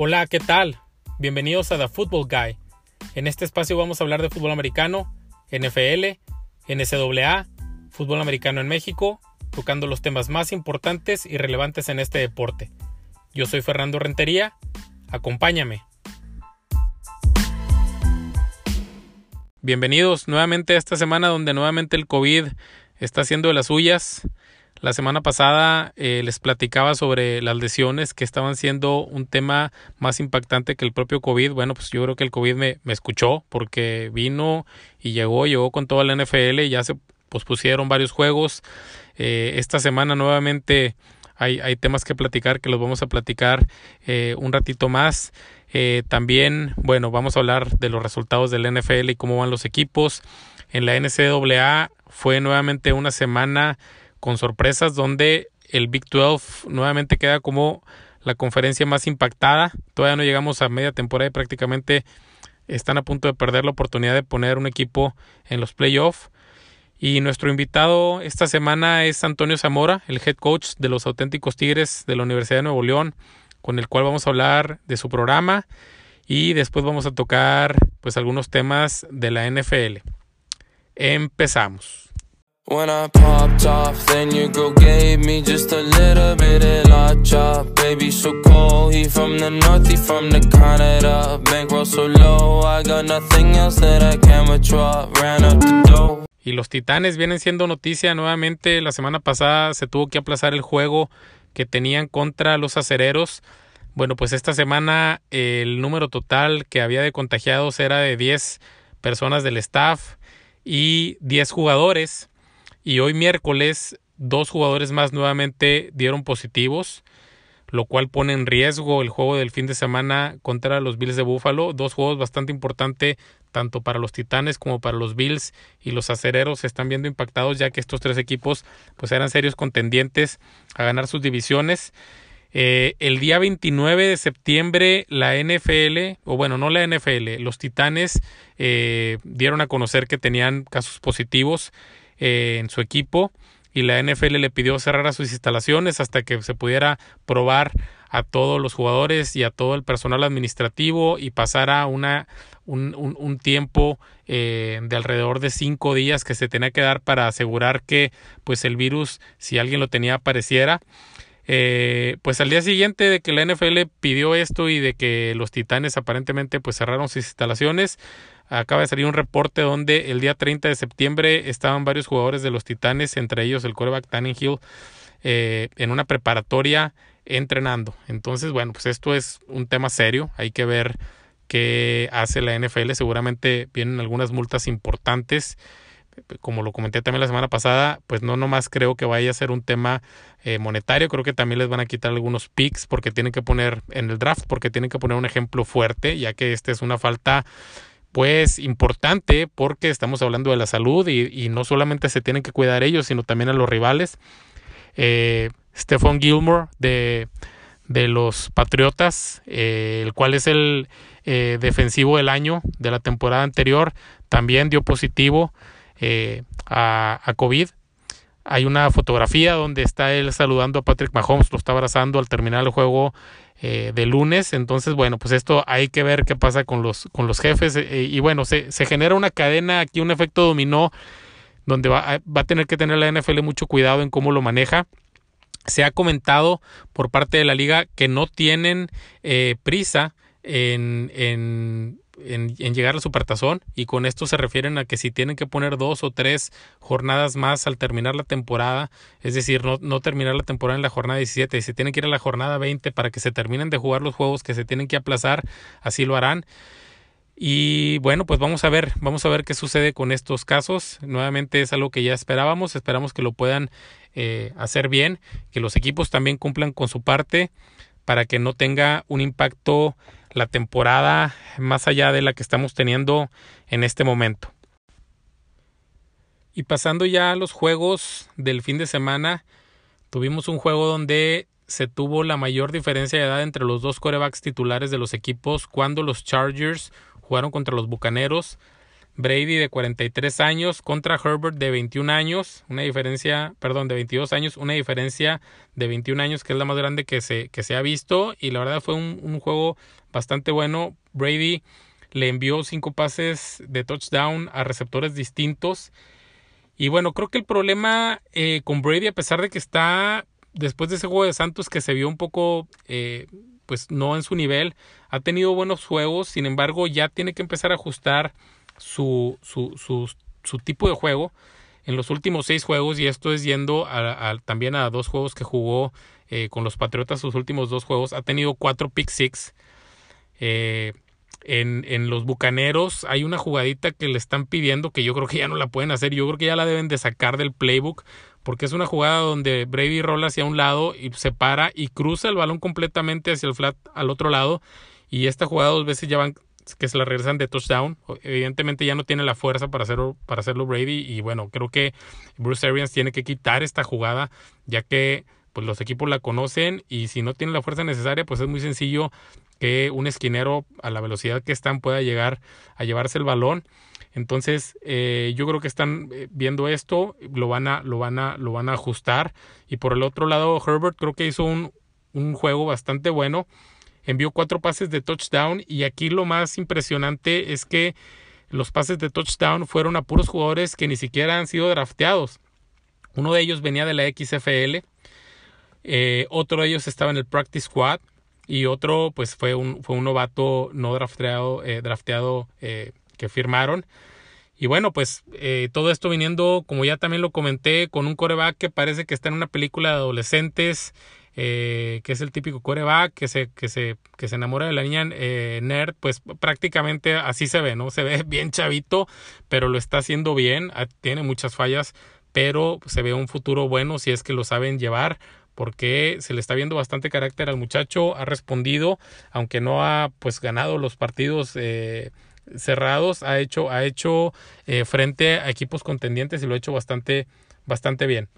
Hola, ¿qué tal? Bienvenidos a The Football Guy. En este espacio vamos a hablar de fútbol americano, NFL, NCAA, fútbol americano en México, tocando los temas más importantes y relevantes en este deporte. Yo soy Fernando Rentería, acompáñame. Bienvenidos nuevamente a esta semana donde nuevamente el COVID está haciendo de las suyas. La semana pasada eh, les platicaba sobre las lesiones que estaban siendo un tema más impactante que el propio COVID. Bueno, pues yo creo que el COVID me, me escuchó porque vino y llegó, llegó con toda la NFL y ya se pospusieron varios juegos. Eh, esta semana nuevamente hay, hay, temas que platicar que los vamos a platicar eh, un ratito más. Eh, también, bueno, vamos a hablar de los resultados del NFL y cómo van los equipos. En la NCAA fue nuevamente una semana con sorpresas donde el Big 12 nuevamente queda como la conferencia más impactada. Todavía no llegamos a media temporada y prácticamente están a punto de perder la oportunidad de poner un equipo en los playoffs. Y nuestro invitado esta semana es Antonio Zamora, el head coach de los auténticos Tigres de la Universidad de Nuevo León, con el cual vamos a hablar de su programa y después vamos a tocar pues algunos temas de la NFL. Empezamos. Y los Titanes vienen siendo noticia nuevamente. La semana pasada se tuvo que aplazar el juego que tenían contra los acereros. Bueno, pues esta semana el número total que había de contagiados era de 10 personas del staff y 10 jugadores. Y hoy miércoles dos jugadores más nuevamente dieron positivos, lo cual pone en riesgo el juego del fin de semana contra los Bills de Buffalo. Dos juegos bastante importantes tanto para los Titanes como para los Bills y los acereros se están viendo impactados ya que estos tres equipos pues eran serios contendientes a ganar sus divisiones. Eh, el día 29 de septiembre la NFL, o bueno, no la NFL, los Titanes eh, dieron a conocer que tenían casos positivos eh, en su equipo y la NFL le pidió cerrar a sus instalaciones hasta que se pudiera probar a todos los jugadores y a todo el personal administrativo y pasara una, un, un, tiempo eh, de alrededor de cinco días que se tenía que dar para asegurar que pues el virus si alguien lo tenía apareciera eh, pues al día siguiente de que la NFL pidió esto y de que los titanes aparentemente pues cerraron sus instalaciones acaba de salir un reporte donde el día 30 de septiembre estaban varios jugadores de los Titanes, entre ellos el quarterback Tannenhill, eh, en una preparatoria entrenando. Entonces, bueno, pues esto es un tema serio, hay que ver qué hace la NFL, seguramente vienen algunas multas importantes. Como lo comenté también la semana pasada, pues no nomás creo que vaya a ser un tema eh, monetario, creo que también les van a quitar algunos picks porque tienen que poner en el draft, porque tienen que poner un ejemplo fuerte, ya que esta es una falta pues importante porque estamos hablando de la salud y, no solamente se tienen que cuidar ellos, sino también a los rivales. Eh, Stephon Gilmore de, de los Patriotas, eh, el cual es el eh, defensivo del año de la temporada anterior, también dio positivo eh, a, COVID. Hay una fotografía donde está él saludando a Patrick Mahomes, lo está abrazando al terminar el juego eh, de lunes. Entonces, bueno, pues esto hay que ver qué pasa con los, con los jefes. Eh, y bueno, se, genera una cadena aquí, un efecto dominó, donde va, va a tener que tener la NFL mucho cuidado en cómo lo maneja. Se ha comentado por parte de la liga que no tienen prisa en en, llegar al supertazón y con esto se refieren a que si tienen que poner dos o tres jornadas más al terminar la temporada, es decir, no, no terminar la temporada en la jornada 17 y si tienen que ir a la jornada 20 para que se terminen de jugar los juegos que se tienen que aplazar, así lo harán. Y bueno, pues vamos a ver, vamos a ver qué sucede con estos casos. Nuevamente es algo que ya esperábamos, esperamos que lo puedan eh, hacer bien, que los equipos también cumplan con su parte para que no tenga un impacto la temporada más allá de la que estamos teniendo en este momento. Y pasando ya a los juegos del fin de semana, tuvimos un juego donde se tuvo la mayor diferencia de edad entre los dos corebacks titulares de los equipos cuando los Chargers jugaron contra los Bucaneros. Brady de 43 años contra Herbert de 21 años, una diferencia, perdón, de 22 años, una diferencia de 21 años que es la más grande que se, que se ha visto y la verdad fue un, juego bastante bueno. Brady le envió cinco pases de touchdown a receptores distintos. Y bueno, creo que el problema eh, con Brady, a pesar de que está después de ese juego de Santos que se vio un poco eh, pues no en su nivel, ha tenido buenos juegos, sin embargo ya tiene que empezar a ajustar su, su, su, su tipo de juego. En los últimos seis juegos y esto es yendo a, también a dos juegos que jugó eh, con los Patriotas sus últimos dos juegos ha tenido cuatro pick six. Eh, en, en, los Bucaneros hay una jugadita que le están pidiendo que yo creo que ya no la pueden hacer. Yo creo que ya la deben de sacar del playbook porque es una jugada donde Brady rola hacia un lado y se para y cruza el balón completamente hacia el flat al otro lado. Y esta jugada dos veces ya van que se la regresan de touchdown. Evidentemente ya no tiene la fuerza para hacerlo, para hacerlo Brady y bueno, creo que Bruce Arians tiene que quitar esta jugada ya que pues los equipos la conocen y si no tiene la fuerza necesaria pues es muy sencillo que un esquinero a la velocidad que están pueda llegar a llevarse el balón. Entonces eh, yo creo que están eh, viendo esto, lo van a, lo van a, lo van a ajustar y por el otro lado Herbert creo que hizo un, un juego bastante bueno envió cuatro pases de touchdown y aquí lo más impresionante es que los pases de touchdown fueron a puros jugadores que ni siquiera han sido drafteados. Uno de ellos venía de la XFL, eh, otro de ellos estaba en el Practice Squad y otro pues fue un, fue un novato no drafteado, eh, drafteado eh, que firmaron. Y bueno, pues todo esto viniendo, como ya también lo comenté, con un coreback que parece que está en una película de adolescentes, eh, que es el típico coreback que se, que se, que se enamora de la niña eh, nerd, pues prácticamente así se ve, ¿no? Se ve bien chavito, pero lo está haciendo bien, ah, tiene muchas fallas, pero se ve un futuro bueno si es que lo saben llevar porque se le está viendo bastante carácter al muchacho, ha respondido, aunque no ha pues ganado los partidos eh, cerrados, ha hecho, ha hecho frente a equipos contendientes y lo ha hecho bastante, bastante bien.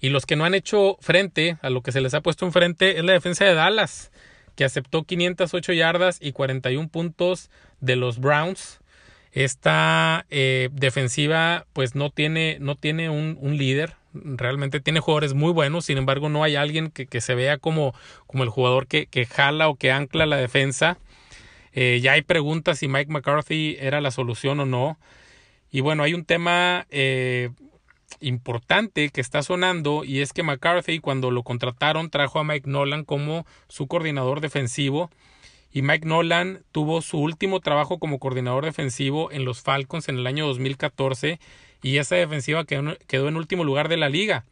Y los que no han hecho frente a lo que se les ha puesto enfrente es la defensa de Dallas, que aceptó 508 yardas y 41 puntos de los Browns. Esta eh, defensiva pues no tiene, no tiene un, líder, realmente tiene jugadores muy buenos, sin embargo no hay alguien que, que se vea como, como el jugador que, que, jala o que ancla la defensa. Eh, ya hay preguntas si Mike McCarthy era la solución o no. Y bueno, hay un tema eh, importante que está sonando y es que McCarthy cuando lo contrataron trajo a Mike Nolan como su coordinador defensivo y Mike Nolan tuvo su último trabajo como coordinador defensivo en los Falcons en el año 2014 y esa defensiva quedó, en último lugar de la liga.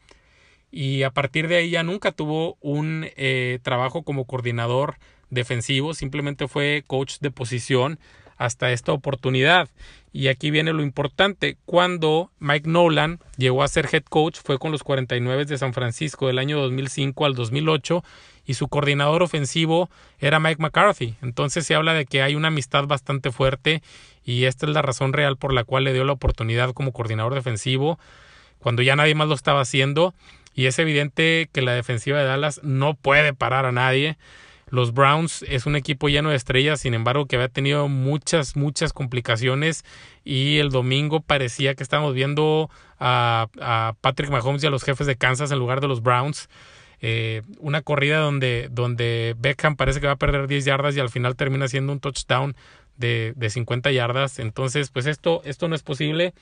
Y a partir de ahí ya nunca tuvo un eh, trabajo como coordinador defensivo, simplemente fue coach de posición hasta esta oportunidad. Y aquí viene lo importante. Cuando Mike Nolan llegó a ser head coach fue con los 49 de San Francisco del año 2005 al 2008 y su coordinador ofensivo era Mike McCarthy. Entonces se habla de que hay una amistad bastante fuerte y esta es la razón real por la cual le dio la oportunidad como coordinador defensivo cuando ya nadie más lo estaba haciendo. Y es evidente que la defensiva de Dallas no puede parar a nadie. Los Browns es un equipo lleno de estrellas, sin embargo, que había tenido muchas, muchas complicaciones y el domingo parecía que estábamos viendo a, Patrick Mahomes y a los jefes de Kansas en lugar de los Browns. Eh, una corrida donde, donde Beckham parece que va a perder 10 yardas y al final termina siendo un touchdown de, de 50 yardas. Entonces, pues esto, esto no es posible.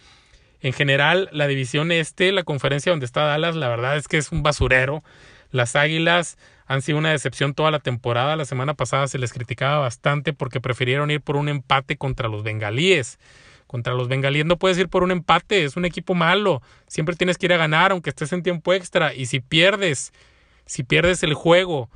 En general, la división este, la conferencia donde está Dallas, la verdad es que es un basurero. Las Águilas han sido una decepción toda la temporada. La semana pasada se les criticaba bastante porque prefirieron ir por un empate contra los bengalíes. Contra los bengalíes no puedes ir por un empate, es un equipo malo. Siempre tienes que ir a ganar aunque estés en tiempo extra. Y si pierdes, si pierdes el juego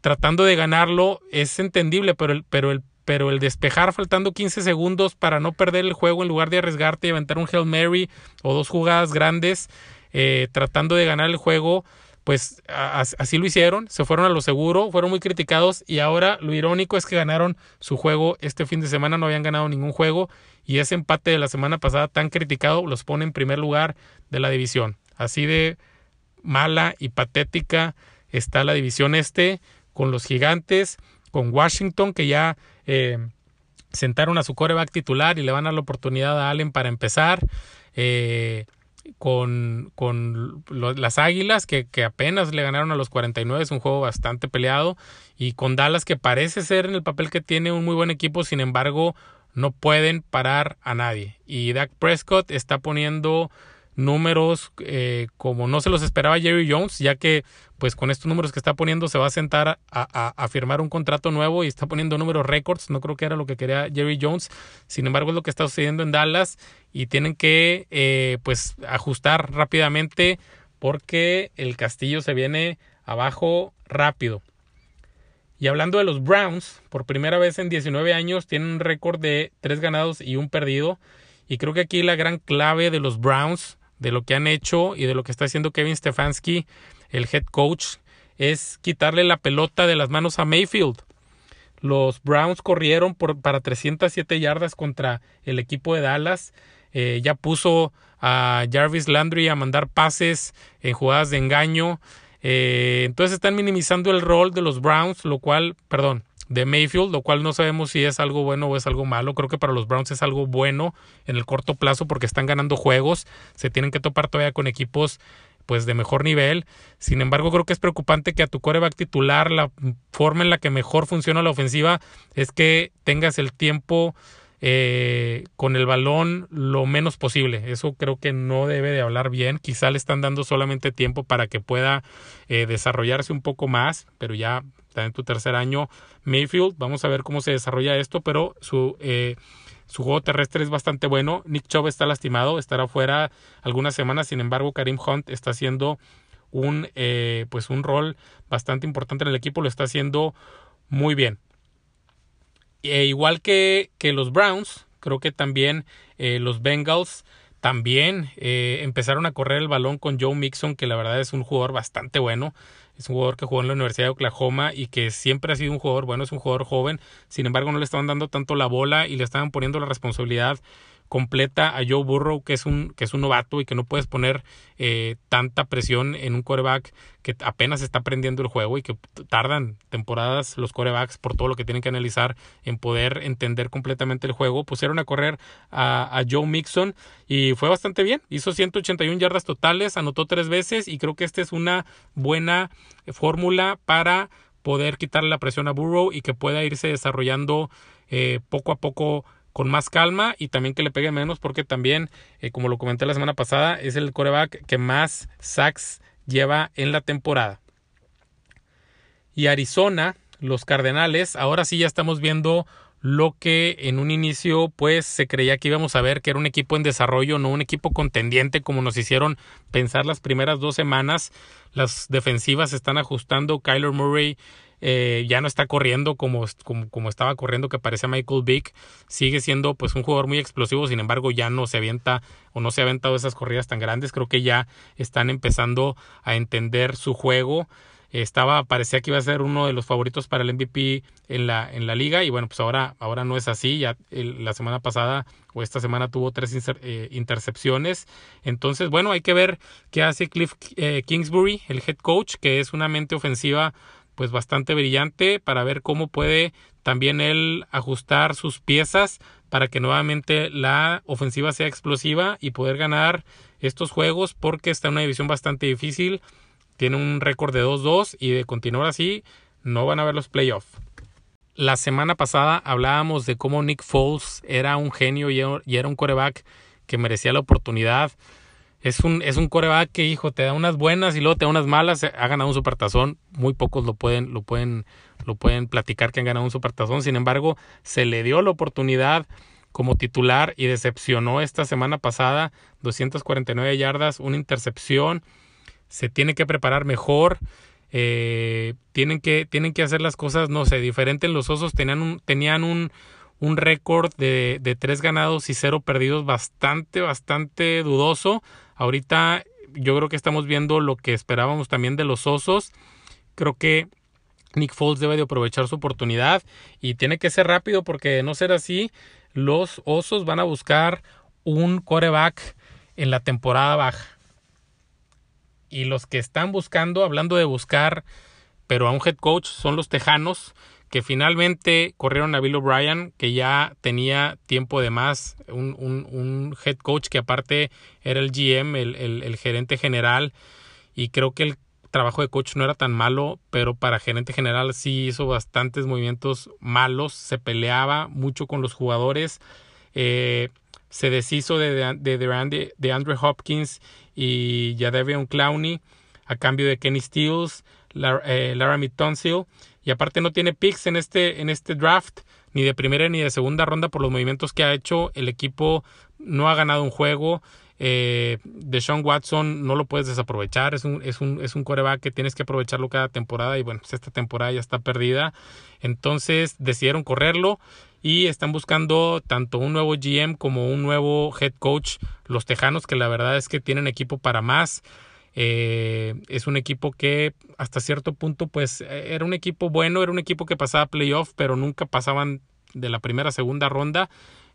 tratando de ganarlo, es entendible, pero el, pero el, pero el despejar faltando 15 segundos para no perder el juego en lugar de arriesgarte y aventar un Hail Mary o dos jugadas grandes eh, tratando de ganar el juego, pues así lo hicieron, se fueron a lo seguro, fueron muy criticados y ahora lo irónico es que ganaron su juego este fin de semana, no habían ganado ningún juego y ese empate de la semana pasada tan criticado los pone en primer lugar de la división. Así de mala y patética está la división este con los gigantes, con Washington que ya eh, sentaron a su coreback titular y le van a la oportunidad a Allen para empezar. Eh, con, con las Águilas que, que, apenas le ganaron a los 49, es un juego bastante peleado, y con Dallas que parece ser en el papel que tiene un muy buen equipo, sin embargo no pueden parar a nadie. Y Dak Prescott está poniendo números eh, como no se los esperaba Jerry Jones, ya que pues con estos números que está poniendo se va a sentar a, firmar un contrato nuevo y está poniendo números récords, no creo que era lo que quería Jerry Jones, sin embargo es lo que está sucediendo en Dallas y tienen que eh, pues ajustar rápidamente porque el castillo se viene abajo rápido. Y hablando de los Browns, por primera vez en 19 años tienen un récord de 3 ganados y un perdido. Y creo que aquí la gran clave de los Browns de lo que han hecho y de lo que está haciendo Kevin Stefanski, el head coach, es quitarle la pelota de las manos a Mayfield. Los Browns corrieron por, para 307 yardas contra el equipo de Dallas. Eh, ya puso a Jarvis Landry a mandar pases en jugadas de engaño. Eh, entonces están minimizando el rol de los Browns, lo cual, perdón, de Mayfield, lo cual no sabemos si es algo bueno o es algo malo. Creo que para los Browns es algo bueno en el corto plazo porque están ganando juegos, se tienen que topar todavía con equipos pues de mejor nivel. Sin embargo, creo que es preocupante que a tu coreback titular la forma en la que mejor funciona la ofensiva es que tengas el tiempo eh, con el balón lo menos posible. Eso creo que no debe de hablar bien. Quizá le están dando solamente tiempo para que pueda eh, desarrollarse un poco más, pero ya está en tu tercer año Mayfield. Vamos a ver cómo se desarrolla esto, pero su, eh, su juego terrestre es bastante bueno. Nick Chubb está lastimado, estará fuera algunas semanas. Sin embargo, Karim Hunt está haciendo un, eh, pues un rol bastante importante en el equipo, lo está haciendo muy bien. E igual que, que los Browns, creo que también eh, los Bengals también empezaron a correr el balón con Joe Mixon, que la verdad es un jugador bastante bueno. Es un jugador que jugó en la Universidad de Oklahoma y que siempre ha sido un jugador bueno, es un jugador joven. Sin embargo, no le estaban dando tanto la bola y le estaban poniendo la responsabilidad completa a Joe Burrow, que es un, que es un novato y que no puedes poner eh, tanta presión en un coreback que apenas está aprendiendo el juego y que tardan temporadas los corebacks por todo lo que tienen que analizar en poder entender completamente el juego. Pusieron a correr a, a Joe Mixon y fue bastante bien. Hizo 181 yardas totales, anotó tres veces y creo que esta es una buena fórmula para poder quitarle la presión a Burrow y que pueda irse desarrollando eh, poco a poco con más calma y también que le pegue menos porque también, eh, como lo comenté la semana pasada, es el coreback que más sacks lleva en la temporada. Y Arizona, los Cardenales, ahora sí ya estamos viendo lo que en un inicio pues se creía que íbamos a ver que era un equipo en desarrollo, no un equipo contendiente como nos hicieron pensar las primeras dos semanas. Las defensivas se están ajustando, Kyler Murray eh, ya no está corriendo como, como, estaba corriendo que parece Michael Vick, sigue siendo pues un jugador muy explosivo, sin embargo ya no se avienta o no se ha aventado esas corridas tan grandes, creo que ya están empezando a entender su juego, estaba parecía que iba a ser uno de los favoritos para el MVP en la en la liga y bueno pues ahora ahora no es así. Ya la semana pasada o esta semana tuvo tres eh, intercepciones. Entonces bueno hay que ver qué hace Cliff eh, Kingsbury el head coach que es una mente ofensiva pues bastante brillante para ver cómo puede también él ajustar sus piezas para que nuevamente la ofensiva sea explosiva y poder ganar estos juegos porque está en una división bastante difícil. Tiene un récord de 2-2 y de continuar así no van a ver los playoffs. La semana pasada hablábamos de cómo Nick Foles era un genio y era un coreback que merecía la oportunidad es un, es un coreback que, hijo, te da unas buenas y luego te da unas malas. Ha ganado un supertazón. Muy pocos lo pueden, lo pueden, lo pueden platicar que han ganado un supertazón. Sin embargo, se le dio la oportunidad como titular y decepcionó esta semana pasada. 249 yardas, una intercepción. Se tiene que preparar mejor. Eh, tienen, que, tienen que hacer las cosas, no sé, diferente. Los osos tenían un, tenían un, un récord de, de tres ganados y cero perdidos bastante, bastante dudoso. Ahorita yo creo que estamos viendo lo que esperábamos también de los osos. Creo que Nick Foles debe de aprovechar su oportunidad y tiene que ser rápido porque de no ser así, los osos van a buscar un coreback en la temporada baja. Y los que están buscando, hablando de buscar, pero a un head coach, son los Tejanos, que finalmente corrieron a Bill O'Brien, que ya tenía tiempo de más, un, un, head coach que aparte era el GM, el, el, gerente general, y creo que el trabajo de coach no era tan malo, pero para gerente general sí hizo bastantes movimientos malos, se peleaba mucho con los jugadores, eh, se deshizo de, de, de, de Andre Hopkins y Jadeveon Clowney a cambio de Kenny Stills, eh, Laramie Tonsil y aparte no tiene picks en este, en este draft, ni de primera ni de segunda ronda por los movimientos que ha hecho. El equipo no ha ganado un juego. Eh, de Sean Watson no lo puedes desaprovechar, es un, es un, es un coreback que tienes que aprovecharlo cada temporada y bueno, pues esta temporada ya está perdida. Entonces decidieron correrlo y están buscando tanto un nuevo GM como un nuevo head coach. Los Tejanos que la verdad es que tienen equipo para más. Eh, es un equipo que hasta cierto punto pues era un equipo bueno, era un equipo que pasaba playoff, pero nunca pasaban de la primera segunda ronda.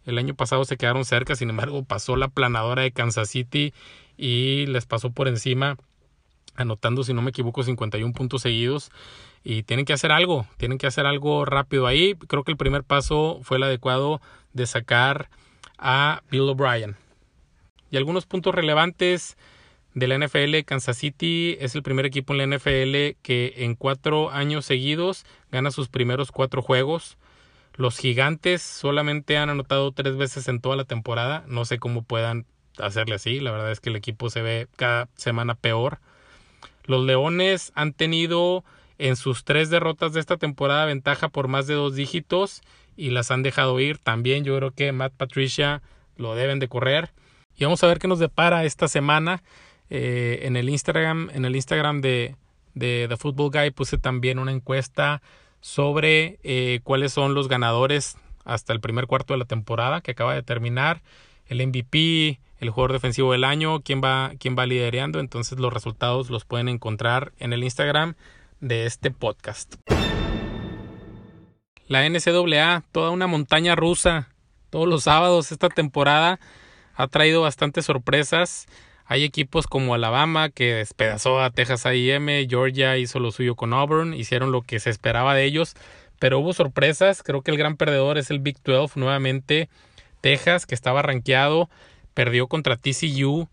El año pasado se quedaron cerca, sin embargo pasó la planadora de Kansas City y les pasó por encima, anotando si no me equivoco 51 puntos seguidos. Y tienen que hacer algo, tienen que hacer algo rápido ahí. Creo que el primer paso fue el adecuado de sacar a Bill O'Brien. Y algunos puntos relevantes de la NFL, Kansas City es el primer equipo en la NFL que en cuatro años seguidos gana sus primeros cuatro juegos. Los gigantes solamente han anotado tres veces en toda la temporada. No sé cómo puedan hacerle así. La verdad es que el equipo se ve cada semana peor. Los leones han tenido en sus tres derrotas de esta temporada ventaja por más de dos dígitos y las han dejado ir. También yo creo que Matt Patricia lo deben de correr. Y vamos a ver qué nos depara esta semana. Eh, en el Instagram, en el Instagram de, The Football Guy puse también una encuesta sobre eh, cuáles son los ganadores hasta el primer cuarto de la temporada que acaba de terminar, el MVP, el jugador defensivo del año, quién va, quién va liderando. Entonces los resultados los pueden encontrar en el Instagram de este podcast. La NCAA, toda una montaña rusa, todos los sábados esta temporada ha traído bastantes sorpresas. Hay equipos como Alabama que despedazó a Texas A&M, Georgia hizo lo suyo con Auburn, hicieron lo que se esperaba de ellos, pero hubo sorpresas. Creo que el gran perdedor es el Big 12 nuevamente. Texas, que estaba rankeado, perdió contra TCU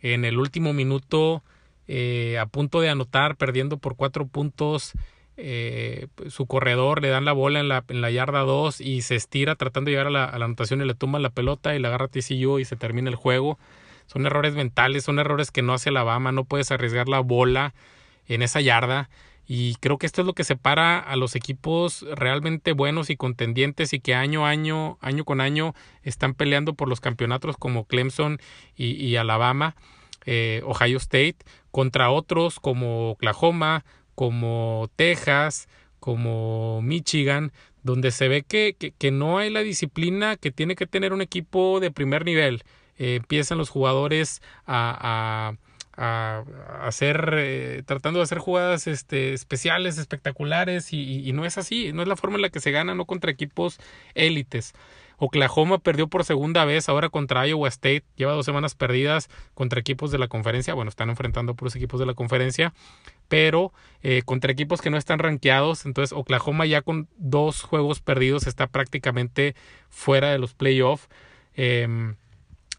en el último minuto, eh, a punto de anotar, perdiendo por cuatro puntos. Eh, su corredor le dan la bola en la, en la yarda 2 y se estira tratando de llegar a la, la anotación y le tumba la pelota y le agarra TCU y se termina el juego son errores mentales, son errores que no hace Alabama, no puedes arriesgar la bola en esa yarda. Y creo que esto es lo que separa a los equipos realmente buenos y contendientes y que año a año, año con año, están peleando por los campeonatos como Clemson y, Alabama, eh, Ohio State, contra otros como Oklahoma, como Texas, como Michigan, donde se ve que, que no hay la disciplina que tiene que tener un equipo de primer nivel. Eh, empiezan los jugadores a, a, hacer, eh, tratando de hacer jugadas este, especiales, espectaculares, y, no es así, no es la forma en la que se gana, no contra equipos élites. Oklahoma perdió por segunda vez ahora contra Iowa State, lleva dos semanas perdidas contra equipos de la conferencia, bueno, están enfrentando por los equipos de la conferencia, pero eh, contra equipos que no están rankeados, entonces Oklahoma ya con dos juegos perdidos está prácticamente fuera de los playoffs. Em,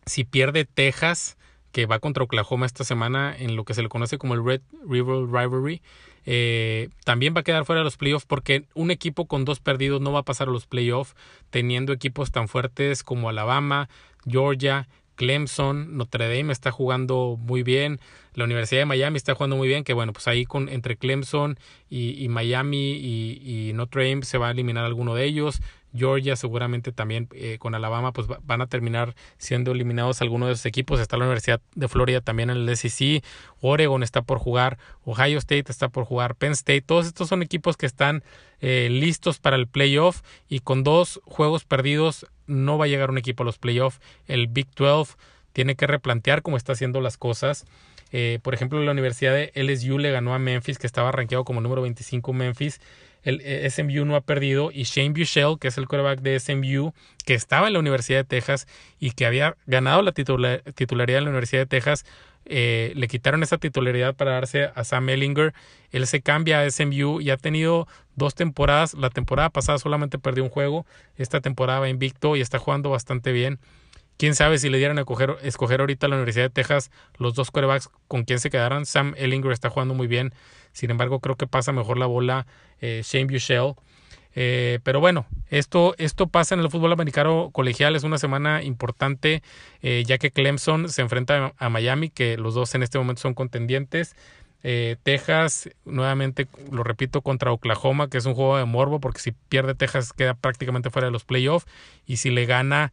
si pierde Texas, que va contra Oklahoma esta semana en lo que se le conoce como el Red River Rivalry, eh, también va a quedar fuera de los playoffs porque un equipo con dos perdidos no va a pasar a los playoffs teniendo equipos tan fuertes como Alabama, Georgia, Clemson, Notre Dame está jugando muy bien, la Universidad de Miami está jugando muy bien, que bueno, pues ahí con entre Clemson y, Miami y, y, Notre Dame se va a eliminar alguno de ellos. Georgia seguramente también eh, con Alabama pues van a terminar siendo eliminados algunos de esos equipos. Está la Universidad de Florida también en el SEC, Oregon está por jugar, Ohio State está por jugar, Penn State, todos estos son equipos que están eh, listos para el playoff y con dos juegos perdidos no va a llegar un equipo a los playoffs. El Big 12 tiene que replantear cómo está haciendo las cosas. Eh, por ejemplo, la Universidad de LSU le ganó a Memphis, que estaba rankeado como número 25 Memphis el eh, SMU no ha perdido y Shane Bushell, que es el quarterback de SMU, que estaba en la Universidad de Texas y que había ganado la titularidad en la Universidad de Texas, eh, le quitaron esa titularidad para darse a Sam Ellinger. Él se cambia a SMU y ha tenido dos temporadas. La temporada pasada solamente perdió un juego. Esta temporada va invicto y está jugando bastante bien. Quién sabe si le dieran a escoger, ahorita a la Universidad de Texas los dos quarterbacks con quién se quedaran. Sam Ellinger está jugando muy bien. Sin embargo, creo que pasa mejor la bola eh, Shane Bushell. Eh, pero bueno, esto, esto pasa en el fútbol americano colegial, es una semana importante, eh, ya que Clemson se enfrenta a Miami, que los dos en este momento son contendientes. Eh, Texas, nuevamente lo repito, contra Oklahoma, que es un juego de morbo, porque si pierde Texas queda prácticamente fuera de los playoffs, y si le gana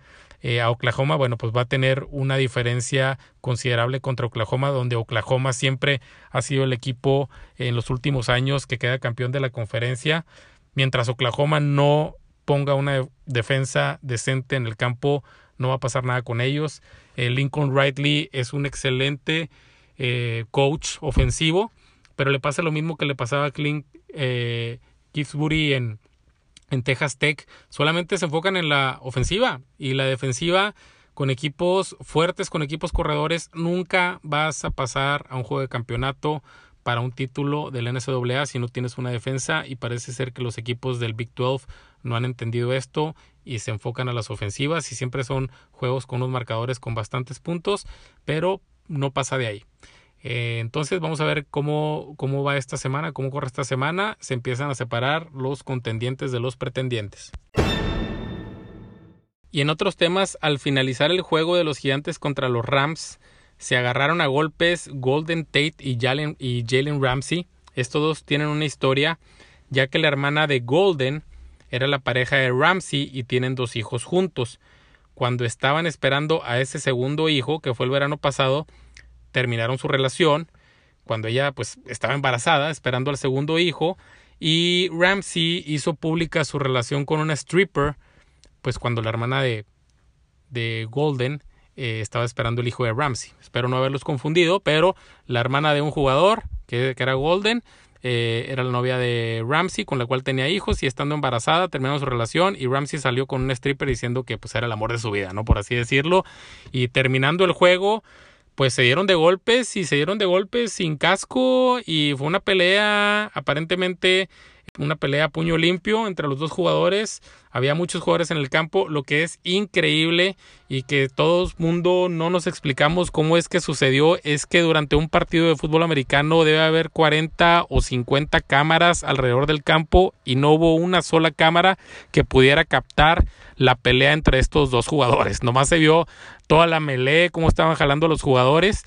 a Oklahoma, bueno, pues va a tener una diferencia considerable contra Oklahoma, donde Oklahoma siempre ha sido el equipo en los últimos años que queda campeón de la conferencia mientras Oklahoma no ponga una defensa decente en el campo, no va a pasar nada con ellos. Eh, Lincoln Riley es un excelente eh, coach ofensivo, pero le pasa lo mismo que le pasaba a Clint eh, en, en Texas Tech. Solamente se enfocan en la ofensiva y la defensiva con equipos fuertes, con equipos corredores, nunca vas a pasar a un juego de campeonato para un título del NCAA si no tienes una defensa y parece ser que los equipos del Big 12 no han entendido esto y se enfocan a las ofensivas y siempre son juegos con unos marcadores con bastantes puntos, pero no pasa de ahí. Eh, entonces vamos a ver cómo, cómo va esta semana, cómo corre esta semana. Se empiezan a separar los contendientes de los pretendientes. Y en otros temas, al finalizar el juego de los gigantes contra los Rams, se agarraron a golpes Golden Tate y Jalen, y Jalen Ramsey. Estos dos tienen una historia, ya que la hermana de Golden era la pareja de Ramsey y tienen dos hijos juntos. Cuando estaban esperando a ese segundo hijo, que fue el verano pasado, terminaron su relación. Cuando ella pues estaba embarazada, esperando al segundo hijo, y Ramsey hizo pública su relación con una stripper, pues cuando la hermana de, de Golden eh, estaba esperando el hijo de Ramsey. Espero no haberlos confundido, pero la hermana de un jugador, que, era Golden, eh, era la novia de Ramsey, con la cual tenía hijos, y estando embarazada terminaron su relación, y Ramsey salió con un stripper diciendo que pues era el amor de su vida, ¿no? Por así decirlo. Y terminando el juego, pues se dieron de golpes, y se dieron de golpes sin casco, y fue una pelea aparentemente una pelea a puño limpio entre los dos jugadores. Había muchos jugadores en el campo, lo que es increíble y que todo el mundo no nos explicamos cómo es que sucedió. Es que durante un partido de fútbol americano debe haber 40 o 50 cámaras alrededor del campo y no hubo una sola cámara que pudiera captar la pelea entre estos dos jugadores. Nomás se vio toda la melee, cómo estaban jalando los jugadores.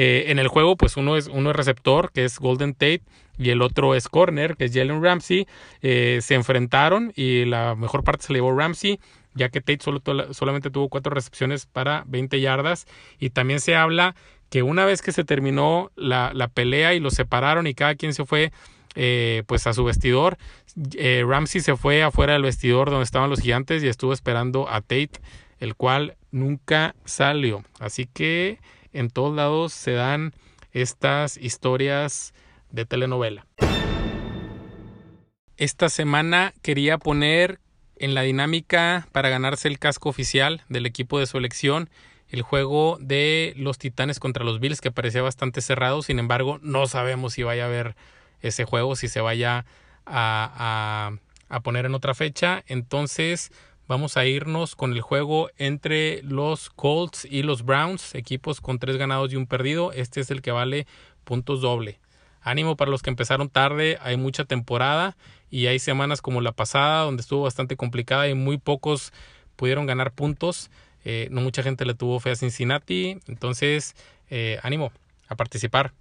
Eh, en el juego, pues uno es, uno es receptor, que es Golden Tate, y el otro es corner, que es Jalen Ramsey. Eh, se enfrentaron y la mejor parte se le llevó Ramsey, ya que Tate solo, solamente tuvo cuatro recepciones para 20 yardas. Y también se habla que una vez que se terminó la, la pelea y los separaron y cada quien se fue eh, pues a su vestidor, Ramsey se fue afuera del vestidor donde estaban los gigantes y estuvo esperando a Tate, el cual nunca salió. Así que en todos lados se dan estas historias de telenovela. Esta semana quería poner en la dinámica para ganarse el casco oficial del equipo de su elección el juego de los Titanes contra los Bills que parecía bastante cerrado, sin embargo no sabemos si vaya a haber ese juego, si se vaya a, poner en otra fecha, entonces vamos a irnos con el juego entre los Colts y los Browns, equipos con tres ganados y un perdido, este es el que vale puntos doble. Ánimo para los que empezaron tarde, hay mucha temporada y hay semanas como la pasada donde estuvo bastante complicada y muy pocos pudieron ganar puntos. Eh, no mucha gente le tuvo fe a Cincinnati, entonces eh, ánimo a participar.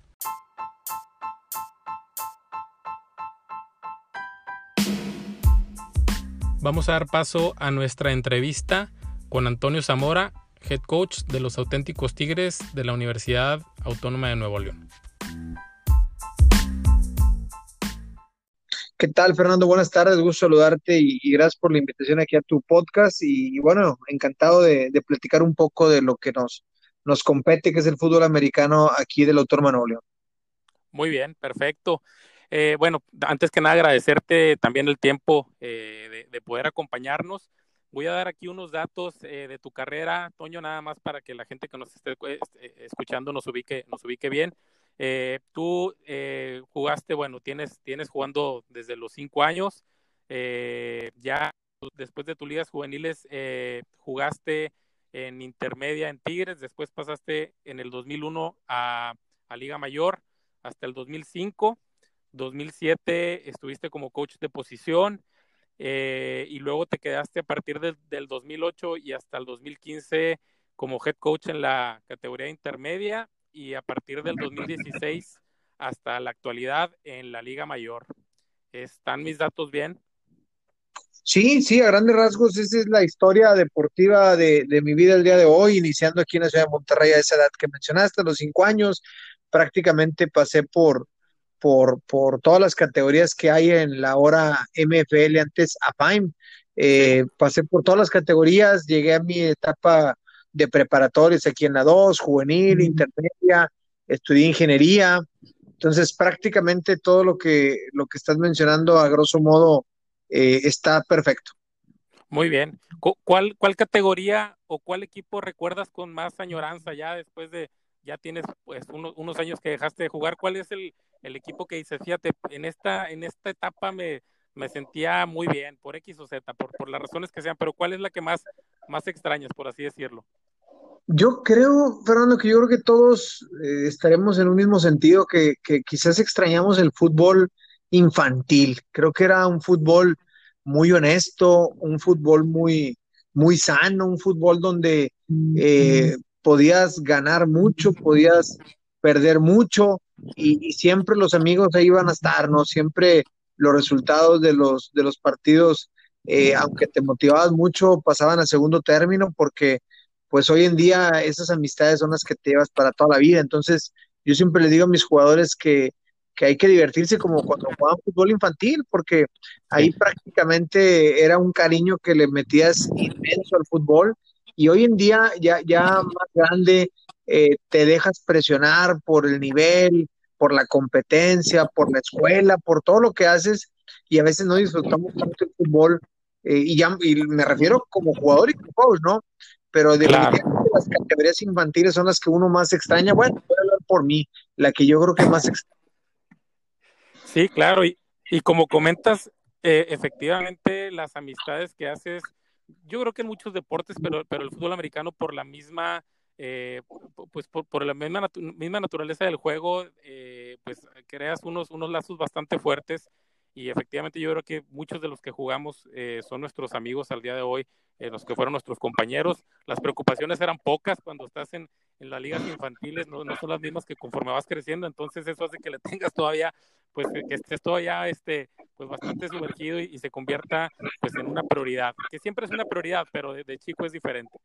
Vamos a dar paso a nuestra entrevista con Antonio Zamora, head coach de los auténticos Tigres de la Universidad Autónoma de Nuevo León. ¿Qué tal, Fernando? Buenas tardes, gusto saludarte y, gracias por la invitación aquí a tu podcast. Y, bueno, encantado de, platicar un poco de lo que nos, nos compete, que es el fútbol americano aquí del Autor Manolio. Muy bien, perfecto. Eh, bueno, antes que nada agradecerte también el tiempo eh, de, poder acompañarnos. Voy a dar aquí unos datos eh, de tu carrera, Toño, nada más para que la gente que nos esté escuchando nos ubique, nos ubique bien. tú jugaste, bueno, tienes, tienes jugando desde los cinco años. ya después de tus ligas juveniles jugaste en intermedia en Tigres, después pasaste en el 2001 a, a Liga Mayor hasta el 2005 2007 estuviste como coach de posición eh, y luego te quedaste a partir del 2008 y hasta el 2015 como head coach en la categoría intermedia y a partir del 2016 hasta la actualidad en la Liga Mayor. ¿Están mis datos bien? Sí, sí, a grandes rasgos, esa es la historia deportiva de, de, mi vida el día de hoy, iniciando aquí en la ciudad de Monterrey a esa edad que mencionaste, a los cinco años, prácticamente pasé por, por, por todas las categorías que hay en la hora MFL, antes AFAIM. Eh, pasé por todas las categorías, llegué a mi etapa de preparatorios aquí en la 2, juvenil, intermedia, estudié ingeniería. Entonces, prácticamente todo lo que, lo que estás mencionando, a grosso modo, eh, está perfecto. Muy bien. ¿Cuál, ¿Cuál categoría o cuál equipo recuerdas con más añoranza ya después de, ya tienes pues unos años que dejaste de jugar? ¿Cuál es el, el equipo que dice, fíjate, en esta, en esta etapa me, me sentía muy bien, por X o Z, por, por las razones que sean, pero ¿cuál es la que más, más extrañas, por así decirlo? Yo creo, Fernando, que yo creo que todos eh, estaremos en un mismo sentido, que, que, quizás extrañamos el fútbol infantil. Creo que era un fútbol muy honesto, un fútbol muy, muy sano, un fútbol donde eh, podías ganar mucho, podías perder mucho, y, siempre los amigos ahí iban a estar, ¿no? Siempre los resultados de los, de los partidos, eh, aunque te motivabas mucho, pasaban a segundo término porque pues hoy en día esas amistades son las que te llevas para toda la vida. Entonces, yo siempre le digo a mis jugadores que, que hay que divertirse como cuando jugaban fútbol infantil, porque ahí prácticamente era un cariño que le metías inmenso al fútbol. Y hoy en día, ya, ya más grande, eh, te dejas presionar por el nivel, por la competencia, por la escuela, por todo lo que haces y a veces no disfrutamos tanto el fútbol eh, y, ya, y me refiero como jugador y como coach, ¿no? Pero de las categorías infantiles son las que uno más extraña. Bueno, voy a hablar por mí, la que yo creo que más extraña. Sí, claro, y, y como comentas, eh, efectivamente las amistades que haces, yo creo que en muchos deportes, pero, pero el fútbol americano por la misma eh, pues por, la misma, misma, naturaleza del juego, eh, pues creas unos, unos lazos bastante fuertes y efectivamente yo creo que muchos de los que jugamos eh, son nuestros amigos al día de hoy, los que fueron nuestros compañeros. Las preocupaciones eran pocas cuando estás en, en las ligas infantiles, no, no, son las mismas que conforme vas creciendo, entonces eso hace que le tengas todavía, pues que estés todavía este, pues bastante sumergido y, se convierta pues en una prioridad, que siempre es una prioridad, pero de chico es diferente.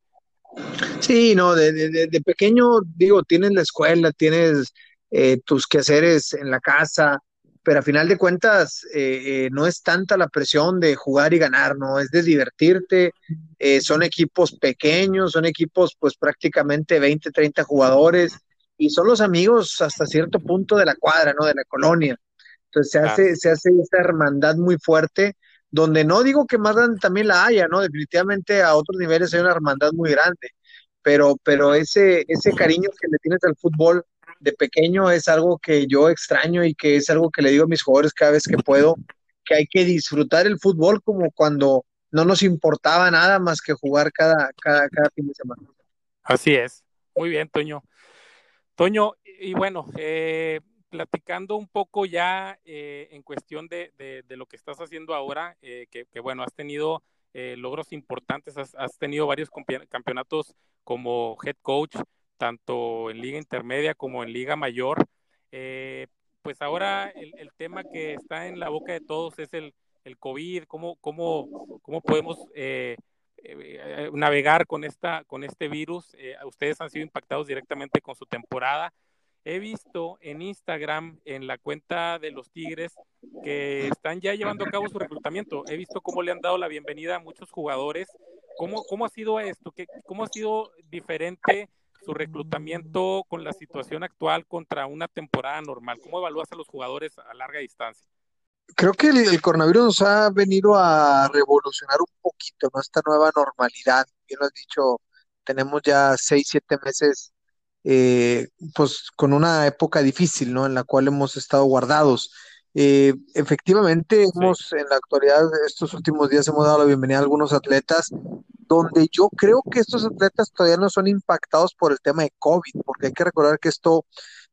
Sí, no, de, de, pequeño, digo, tienes la escuela, tienes eh, tus quehaceres en la casa, pero a final de cuentas eh, eh, no es tanta la presión de jugar y ganar, no, es de divertirte, son equipos pequeños, son equipos pues prácticamente 20, 30 jugadores y son los amigos hasta cierto punto de la cuadra, ¿no? De la colonia. Entonces se hace, se hace esta hermandad muy fuerte donde no digo que más grande también la haya, ¿no? Definitivamente a otros niveles hay una hermandad muy grande, pero, pero ese, ese cariño que le tienes al fútbol de pequeño es algo que yo extraño y que es algo que le digo a mis jugadores cada vez que puedo, que hay que disfrutar el fútbol como cuando no nos importaba nada más que jugar cada, cada, cada fin de semana. Así es. Muy bien, Toño. Toño, y bueno, eh, platicando un poco ya eh, en cuestión de, lo que estás haciendo ahora, eh, que, bueno, has tenido eh, logros importantes, has, tenido varios campeonatos como head coach, tanto en liga intermedia como en liga mayor. pues ahora el, el, tema que está en la boca de todos es el, el COVID, cómo, cómo, cómo podemos navegar con, esta, con este virus. ustedes han sido impactados directamente con su temporada he visto en Instagram, en la cuenta de los Tigres, que están ya llevando a cabo su reclutamiento. He visto cómo le han dado la bienvenida a muchos jugadores. ¿Cómo, cómo ha sido esto? ¿Qué, ¿Cómo ha sido diferente su reclutamiento con la situación actual contra una temporada normal? ¿Cómo evalúas a los jugadores a larga distancia? Creo que el, coronavirus nos ha venido a revolucionar un poquito, ¿no? Esta nueva normalidad, bien lo has dicho, tenemos ya seis, siete meses, eh, pues con una época difícil, ¿no? En la cual hemos estado guardados. Eh, efectivamente, hemos en la actualidad, estos últimos días hemos dado la bienvenida a algunos atletas, donde yo creo que estos atletas todavía no son impactados por el tema de COVID, porque hay que recordar que esto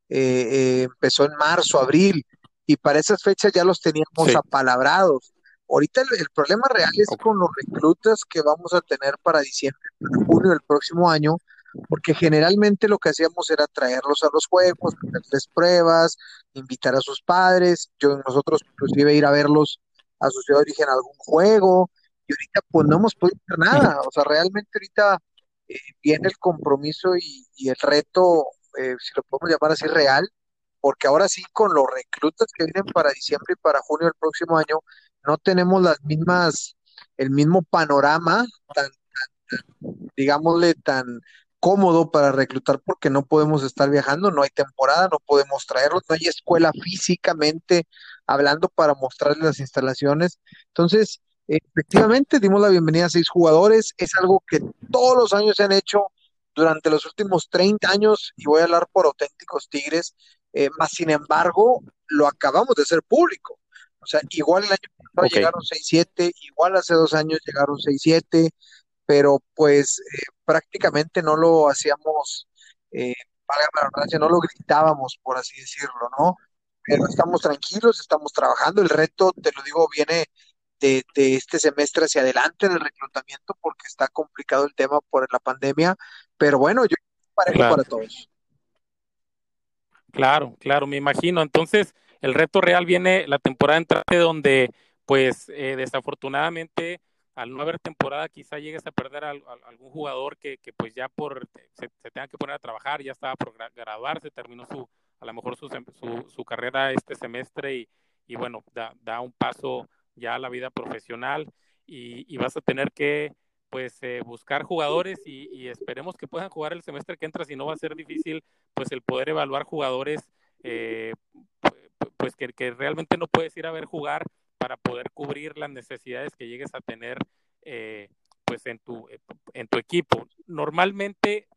eh, empezó en marzo, abril, y para esas fechas ya los teníamos apalabrados. Ahorita el, problema real es con los reclutas que vamos a tener para diciembre, para junio del próximo año, porque generalmente lo que hacíamos era traerlos a los juegos, hacerles pruebas, invitar a sus padres, yo nosotros inclusive ir a verlos a su ciudad de origen a algún juego, y ahorita pues no hemos podido hacer nada, o sea, realmente ahorita eh, viene el compromiso y, el reto, eh, si lo podemos llamar así, real, porque ahora sí con los reclutas que vienen para diciembre y para junio del próximo año, no tenemos las mismas, el mismo panorama tan, digámosle, tan cómodo para reclutar porque no podemos estar viajando, no hay temporada, no podemos traerlos, no hay escuela físicamente hablando para mostrarles las instalaciones. Entonces, efectivamente, dimos la bienvenida a seis jugadores, es algo que todos los años se han hecho durante los últimos 30 años, y voy a hablar por auténticos tigres, eh, más sin embargo, lo acabamos de hacer público. O sea, igual el año pasado llegaron 6-7, igual hace dos años llegaron 6-7, pero pues eh, prácticamente no lo hacíamos, eh, la no lo gritábamos, por así decirlo, ¿no? Pero estamos tranquilos, estamos trabajando. El reto, te lo digo, viene de, este semestre hacia adelante en el reclutamiento porque está complicado el tema por la pandemia, pero bueno, yo parejo para todos. Claro, claro, me imagino. Entonces, el reto real viene la temporada entrante donde, pues, eh, desafortunadamente, al no haber temporada, quizá llegues a perder a, algún jugador que, que, pues, ya por se, tenga que poner a trabajar, ya estaba por graduarse, terminó su, a lo mejor su, su, su carrera este semestre y, y bueno, da, da, un paso ya a la vida profesional y, y vas a tener que pues eh, buscar jugadores y, esperemos que puedan jugar el semestre que entra, si no va a ser difícil pues el poder evaluar jugadores eh, pues que, que, realmente no puedes ir a ver jugar para poder cubrir las necesidades que llegues a tener eh, pues en tu, en tu equipo. Normalmente,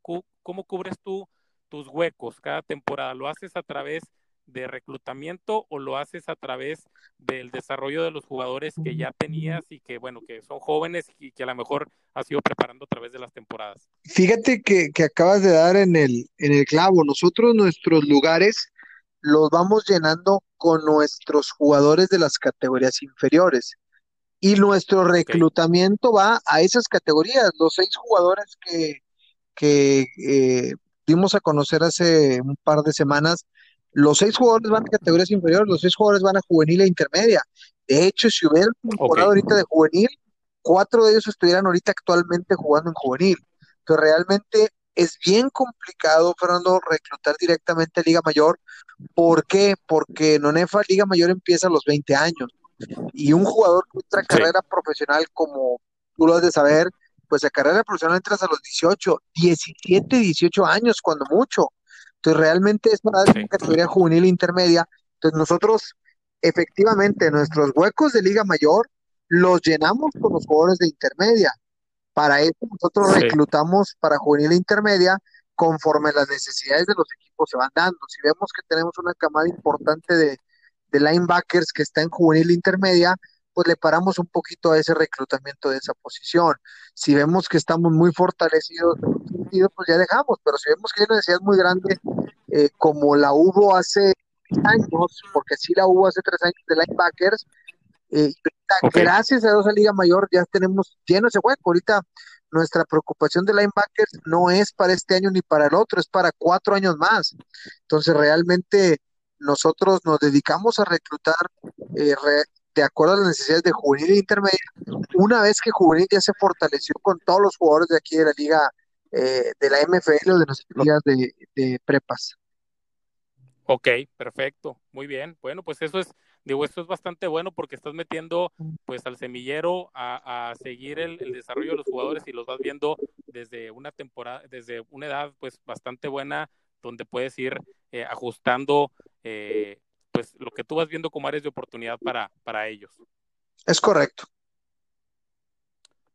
¿cómo cubres tú tus huecos cada temporada? ¿Lo haces a través de reclutamiento o lo haces a través del desarrollo de los jugadores que ya tenías y que, bueno, que son jóvenes y que a lo mejor has ido preparando a través de las temporadas? Fíjate que, acabas de dar en el, en el clavo. Nosotros nuestros lugares los vamos llenando con nuestros jugadores de las categorías inferiores. Y nuestro reclutamiento va a esas categorías. Los seis jugadores que, que eh, dimos a conocer hace un par de semanas los seis jugadores van a categorías inferiores, los seis jugadores van a juvenil e intermedia. De hecho, si hubiera temporada ahorita de juvenil, cuatro de ellos estuvieran ahorita actualmente jugando en juvenil. Entonces, realmente es bien complicado, Fernando, reclutar directamente a Liga Mayor. ¿Por qué? Porque Nonefa Liga Mayor empieza a los 20 años. Y un jugador que entra carrera profesional, como tú lo has de saber, pues a carrera profesional entras a los 18, 17, 18 años, cuando mucho. Entonces, realmente es para una categoría juvenil intermedia. Entonces, nosotros, efectivamente, nuestros huecos de Liga Mayor los llenamos con los jugadores de intermedia. Para eso, nosotros reclutamos para juvenil e intermedia conforme las necesidades de los equipos se van dando. Si vemos que tenemos una camada importante de, de linebackers que está en juvenil e intermedia, pues le paramos un poquito a ese reclutamiento de esa posición. Si vemos que estamos muy fortalecidos pues ya dejamos, pero si vemos que hay una necesidad muy grande, eh, como la hubo hace años, porque sí la hubo hace tres años de linebackers, eh, gracias a Dios a Liga Mayor ya tenemos lleno ese hueco. Ahorita nuestra preocupación de linebackers no es para este año ni para el otro, es para cuatro años más. Entonces realmente nosotros nos dedicamos a reclutar eh, de acuerdo a las necesidades de juvenil e intermedia, una vez que juvenil ya se fortaleció con todos los jugadores de aquí de la liga, eh, de la MFL o de las ligas de, prepas. Ok, perfecto, muy bien. Bueno, pues eso es digo, esto es bastante bueno porque estás metiendo pues al semillero a, a seguir el, el, desarrollo de los jugadores y los vas viendo desde una temporada, desde una edad pues bastante buena donde puedes ir eh, ajustando eh, pues lo que tú vas viendo como áreas de oportunidad para, para ellos. Es correcto.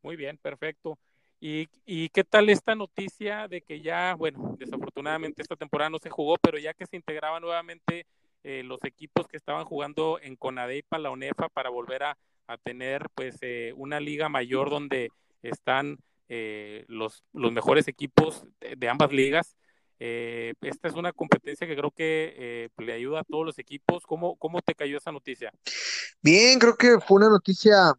Muy bien, perfecto. ¿Y, ¿Y qué tal esta noticia de que ya, bueno, desafortunadamente esta temporada no se jugó, pero ya que se integraba nuevamente eh, los equipos que estaban jugando en Conadeipa, la UNEFA, para volver a, a tener pues eh, una liga mayor donde están eh, los, los mejores equipos de, de ambas ligas? Eh, esta es una competencia que creo que eh, le ayuda a todos los equipos. ¿Cómo, ¿Cómo te cayó esa noticia? Bien, creo que fue una noticia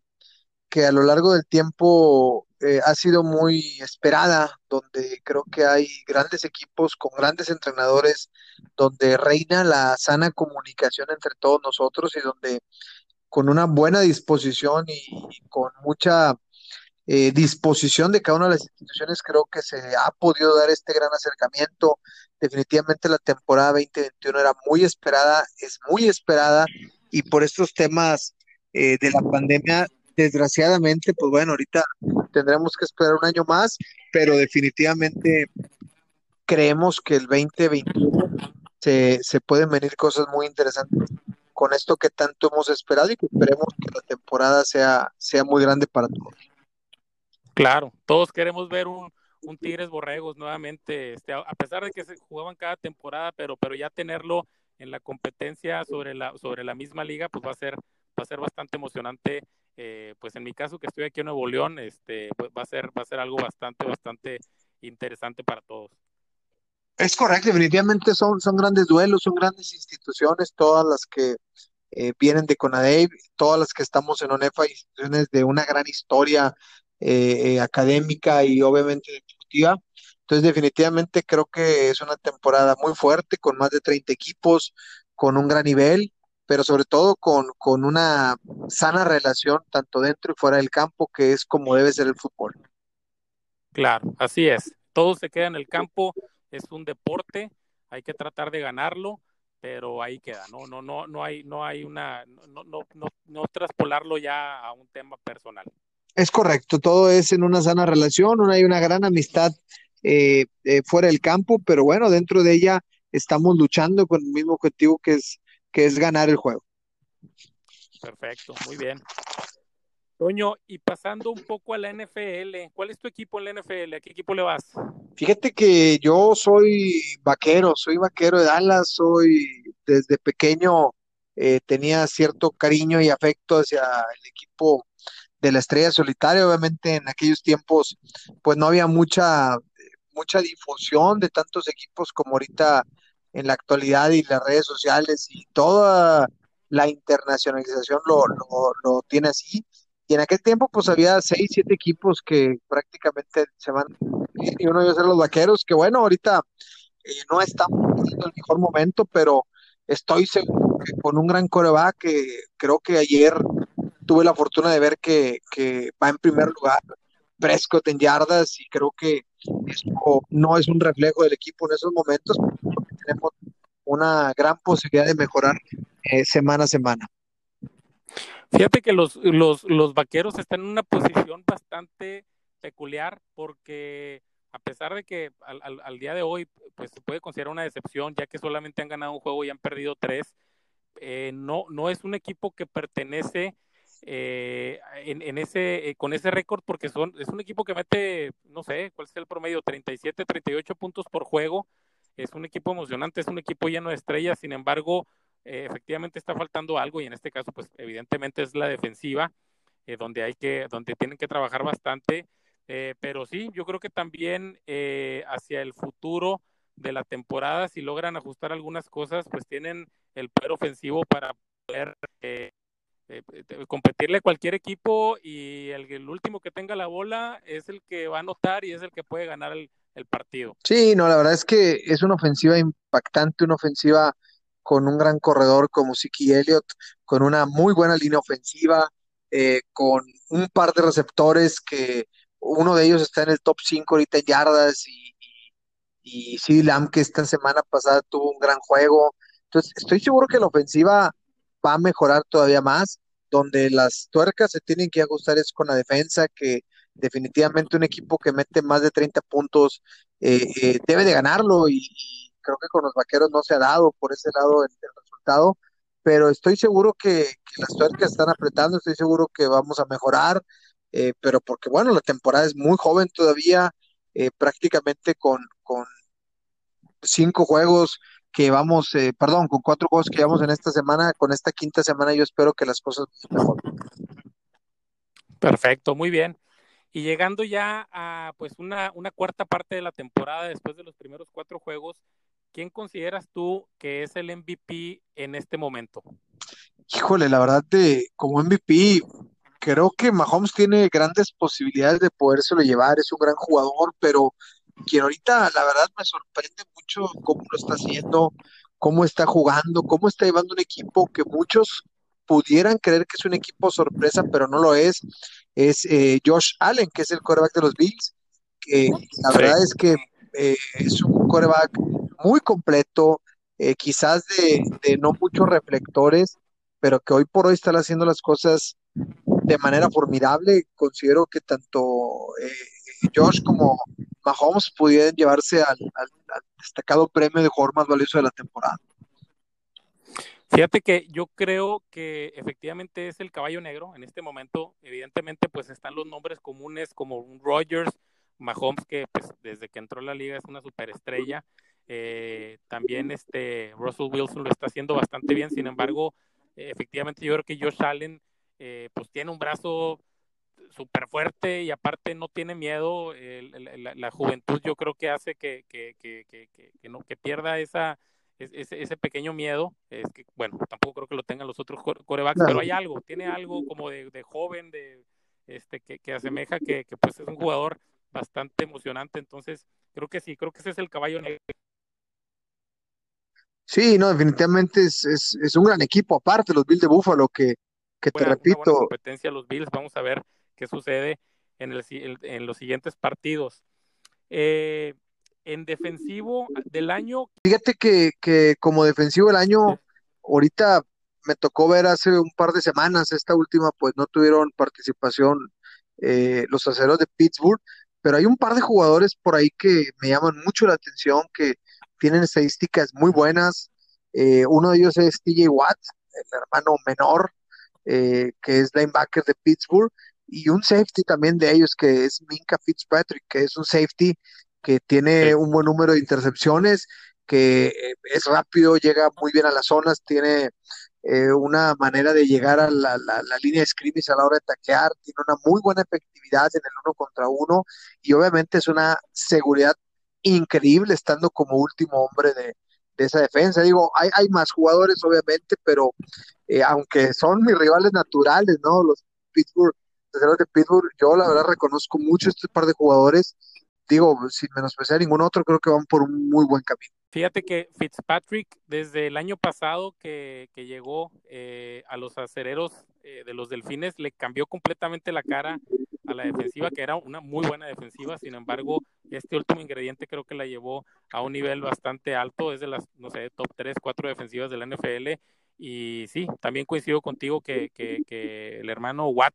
que a lo largo del tiempo eh, ha sido muy esperada, donde creo que hay grandes equipos con grandes entrenadores, donde reina la sana comunicación entre todos nosotros y donde con una buena disposición y, y con mucha eh, disposición de cada una de las instituciones, creo que se ha podido dar este gran acercamiento. Definitivamente la temporada 2021 era muy esperada, es muy esperada, y por estos temas eh, de la pandemia, desgraciadamente, pues bueno, ahorita tendremos que esperar un año más, pero definitivamente creemos que el 2021 se, se pueden venir cosas muy interesantes con esto que tanto hemos esperado y que esperemos que la temporada sea, sea muy grande para todos. Claro, todos queremos ver un, un Tigres Borregos nuevamente, este, a pesar de que se jugaban cada temporada, pero, pero ya tenerlo en la competencia sobre la, sobre la misma liga, pues va a ser, va a ser bastante emocionante. Eh, pues en mi caso, que estoy aquí en Nuevo León, este, pues va a ser, va a ser algo bastante, bastante interesante para todos. Es correcto, definitivamente son, son grandes duelos, son grandes instituciones, todas las que eh, vienen de CONADEIP, todas las que estamos en ONEFA, instituciones de una gran historia, eh, eh, académica y obviamente deportiva. Entonces, definitivamente creo que es una temporada muy fuerte, con más de 30 equipos, con un gran nivel, pero sobre todo con, con una sana relación tanto dentro y fuera del campo, que es como debe ser el fútbol. Claro, así es. Todo se queda en el campo, es un deporte, hay que tratar de ganarlo, pero ahí queda, no, no, no, no hay, no hay una, no, no, no, no traspolarlo ya a un tema personal. Es correcto, todo es en una sana relación, una, hay una gran amistad eh, eh, fuera del campo, pero bueno, dentro de ella estamos luchando con el mismo objetivo que es, que es ganar el juego. Perfecto, muy bien. Toño, y pasando un poco a la NFL, ¿cuál es tu equipo en la NFL? ¿A qué equipo le vas? Fíjate que yo soy vaquero, soy vaquero de Dallas, soy desde pequeño eh, tenía cierto cariño y afecto hacia el equipo de la estrella solitaria. Obviamente en aquellos tiempos pues no había mucha, mucha difusión de tantos equipos como ahorita en la actualidad y las redes sociales y toda la internacionalización lo, lo, lo tiene así. Y en aquel tiempo pues había seis, siete equipos que prácticamente se van y uno de ellos eran los vaqueros, que bueno, ahorita eh, no estamos en el mejor momento, pero estoy seguro que con un gran coreback que creo que ayer tuve la fortuna de ver que, que va en primer lugar Prescott en yardas y creo que eso no es un reflejo del equipo en esos momentos, tenemos una gran posibilidad de mejorar eh, semana a semana. Fíjate que los, los, los vaqueros están en una posición bastante peculiar porque a pesar de que al, al, al, día de hoy pues se puede considerar una decepción ya que solamente han ganado un juego y han perdido tres, eh, no, no es un equipo que pertenece eh, en, en, ese, eh, con ese récord porque son, es un equipo que mete, no sé, cuál es el promedio, 37, 38 puntos por juego, es un equipo emocionante, es un equipo lleno de estrellas, sin embargo, eh, efectivamente está faltando algo y en este caso, pues evidentemente es la defensiva, eh, donde hay que, donde tienen que trabajar bastante, eh, pero sí, yo creo que también eh, hacia el futuro de la temporada, si logran ajustar algunas cosas, pues tienen el poder ofensivo para poder competirle a cualquier equipo y el, el, último que tenga la bola es el que va a anotar y es el que puede ganar el, el partido. Sí, no, la verdad es que es una ofensiva impactante, una ofensiva con un gran corredor como Siki Elliott, con una muy buena línea ofensiva, eh, con un par de receptores que uno de ellos está en el top 5 ahorita en yardas y, y, y CD Lamb que esta semana pasada tuvo un gran juego. Entonces, estoy seguro que la ofensiva va a mejorar todavía más, donde las tuercas se tienen que ajustar es con la defensa, que definitivamente un equipo que mete más de 30 puntos eh, eh, debe de ganarlo y, creo que con los vaqueros no se ha dado por ese lado el, resultado, pero estoy seguro que, que, las tuercas están apretando, estoy seguro que vamos a mejorar, eh, pero porque bueno, la temporada es muy joven todavía, eh, prácticamente con, con cinco juegos que vamos, perdón, con cuatro juegos que llevamos en esta semana, con esta quinta semana yo espero que las cosas mejoren. Perfecto, muy bien. Y llegando ya a pues una, una cuarta parte de la temporada después de los primeros cuatro juegos, ¿quién consideras tú que es el MVP en este momento? Híjole, la verdad de como MVP, creo que Mahomes tiene grandes posibilidades de podérselo llevar, es un gran jugador, pero quien ahorita la verdad me sorprende mucho cómo lo está haciendo, cómo está jugando, cómo está llevando un equipo que muchos pudieran creer que es un equipo sorpresa, pero no lo es, es eh, Josh Allen, que es el quarterback de los Bills, que la Sí. verdad es que eh, es un quarterback muy completo, eh, quizás de, de no muchos reflectores, pero que hoy por hoy están haciendo las cosas de manera formidable. Considero que tanto eh, Josh como Mahomes pudieran llevarse al, al, al, destacado premio de jugador más valioso de la temporada. Fíjate que yo creo que efectivamente es el caballo negro en este momento. Evidentemente, pues están los nombres comunes como Rogers, Mahomes, que pues desde que entró a la liga es una superestrella. Eh, también este Russell Wilson lo está haciendo bastante bien. Sin embargo, efectivamente yo creo que Josh Allen eh, pues tiene un brazo súper fuerte y aparte no tiene miedo. la, juventud yo creo que hace que, que, que, que no, pierda esa, ese, ese, pequeño miedo. Es que, bueno, tampoco creo que lo tengan los otros corebacks, claro. pero hay algo, tiene algo como de, de joven, de este que, que asemeja que, que, pues es un jugador bastante emocionante. Entonces, creo que sí, creo que ese es el caballo negro. Sí, no, definitivamente es, es, es un gran equipo, aparte los Bills de Buffalo, que, que buena, te repito. Una buena competencia los Bills, vamos a ver qué sucede en, el, en los siguientes partidos. Eh, en defensivo del año. Fíjate que, que como defensivo del año, ahorita me tocó ver hace un par de semanas, esta última pues no tuvieron participación eh, los aceros de Pittsburgh, pero hay un par de jugadores por ahí que me llaman mucho la atención, que tienen estadísticas muy buenas. Eh, uno de ellos es TJ Watt, el hermano menor, eh, que es linebacker de Pittsburgh, y un safety también de ellos, que es Minka Fitzpatrick, que es un safety que tiene sí. un buen número de intercepciones, que es rápido, llega muy bien a las zonas, tiene eh, una manera de llegar a la, la, la, línea de scrimmage a la hora de taclear, tiene una muy buena efectividad en el uno contra uno y obviamente es una seguridad increíble estando como último hombre de, de esa defensa. Digo, hay, hay, más jugadores obviamente, pero eh, aunque son mis rivales naturales, ¿no? Los Pittsburgh, los de Pittsburgh, yo la verdad reconozco mucho este par de jugadores digo, sin menospreciar ningún otro, creo que van por un muy buen camino. Fíjate que Fitzpatrick, desde el año pasado que, que llegó eh, a los acereros eh, de los Delfines, le cambió completamente la cara a la defensiva, que era una muy buena defensiva. Sin embargo, este último ingrediente creo que la llevó a un nivel bastante alto, es de las, no sé, top 3, 4 defensivas de la NFL. Y sí, también coincido contigo que, que, que el hermano Watt